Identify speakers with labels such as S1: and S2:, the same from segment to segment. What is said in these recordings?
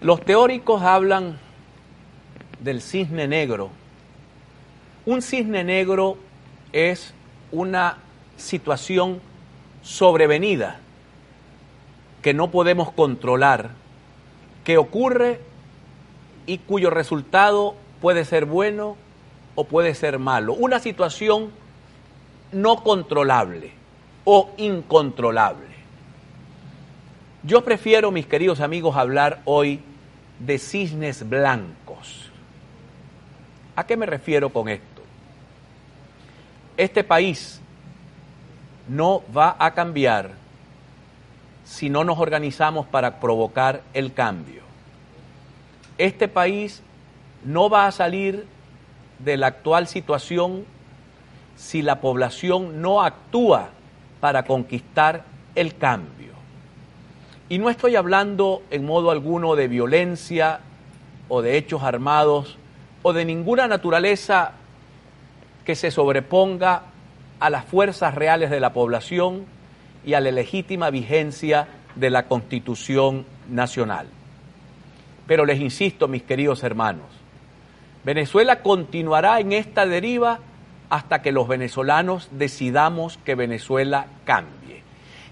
S1: Los teóricos hablan del cisne negro. Un cisne negro es una situación sobrevenida que no podemos controlar, que ocurre y cuyo resultado puede ser bueno o puede ser malo. Una situación no controlable o incontrolable. Yo prefiero, mis queridos amigos, hablar hoy de cisnes blancos. ¿A qué me refiero con esto? Este país no va a cambiar si no nos organizamos para provocar el cambio. Este país no va a salir de la actual situación si la población no actúa para conquistar el cambio. Y no estoy hablando en modo alguno de violencia o de hechos armados o de ninguna naturaleza que se sobreponga a las fuerzas reales de la población y a la legítima vigencia de la Constitución Nacional. Pero les insisto, mis queridos hermanos, Venezuela continuará en esta deriva hasta que los venezolanos decidamos que Venezuela cambie.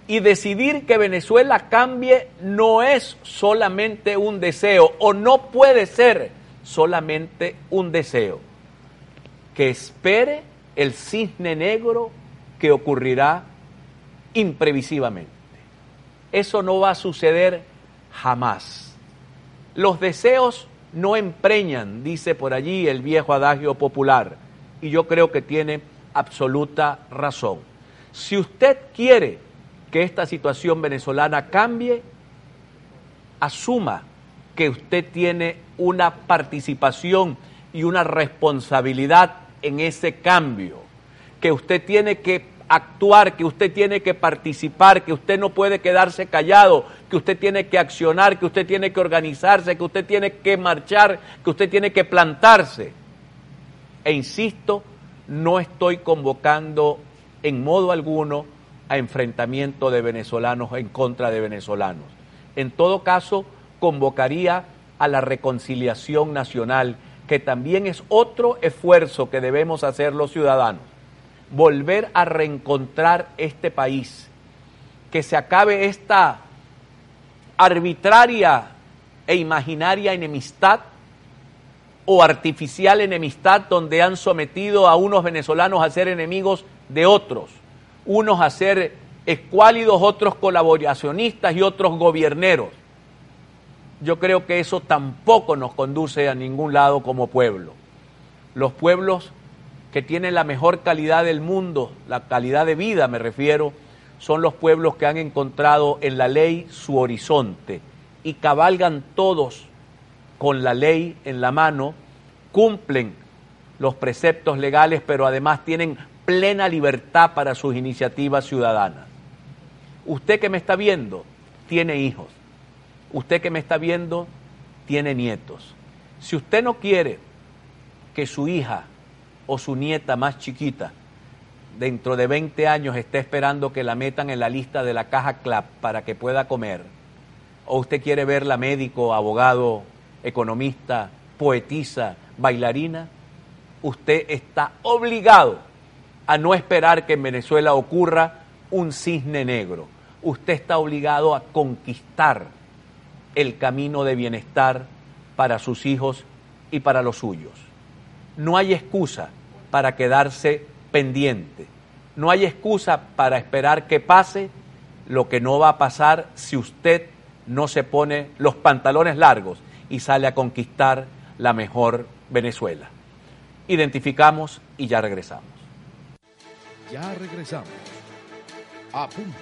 S1: Y decidir que Venezuela cambie no es solamente un deseo o no puede ser solamente un deseo. Que espere el cisne negro que ocurrirá imprevisivamente. Eso no va a suceder jamás. Los deseos no empreñan, dice por allí el viejo adagio popular, y yo creo que tiene absoluta razón. Si usted quiere que esta situación venezolana cambie, asuma que usted tiene una participación y una responsabilidad en ese cambio, que usted tiene que actuar, que usted tiene que participar, que usted no puede quedarse callado, que usted tiene que accionar, que usted tiene que organizarse, que usted tiene que marchar, que usted tiene que plantarse. E insisto, no estoy convocando en modo alguno a enfrentamiento de venezolanos en contra de venezolanos. En todo caso, convocaría a la reconciliación nacional, que también es otro esfuerzo que debemos hacer los ciudadanos volver a reencontrar este país, que se acabe esta arbitraria e imaginaria enemistad o artificial enemistad donde han sometido a unos venezolanos a ser enemigos de otros, unos a ser escuálidos, otros colaboracionistas y otros gobierneros. Yo creo que eso tampoco nos conduce a ningún lado como pueblo. Los pueblos que tienen la mejor calidad del mundo, la calidad de vida me refiero, son los pueblos que han encontrado en la ley su horizonte y cabalgan todos con la ley en la mano, cumplen los preceptos legales, pero además tienen plena libertad para sus iniciativas ciudadanas. Usted que me está viendo tiene hijos. Usted que me está viendo tiene nietos. Si usted no quiere que su hija o su nieta más chiquita dentro de 20 años está esperando que la metan en la lista de la caja CLAP para que pueda comer, o usted quiere verla médico, abogado, economista, poetisa, bailarina, usted está obligado a no esperar que en Venezuela ocurra un cisne negro. Usted está obligado a conquistar el camino de bienestar para sus hijos y para los suyos. No hay excusa para quedarse pendiente. No hay excusa para esperar que pase lo que no va a pasar si usted no se pone los pantalones largos y sale a conquistar la mejor Venezuela. Identificamos y ya regresamos.
S2: Ya regresamos. A punto.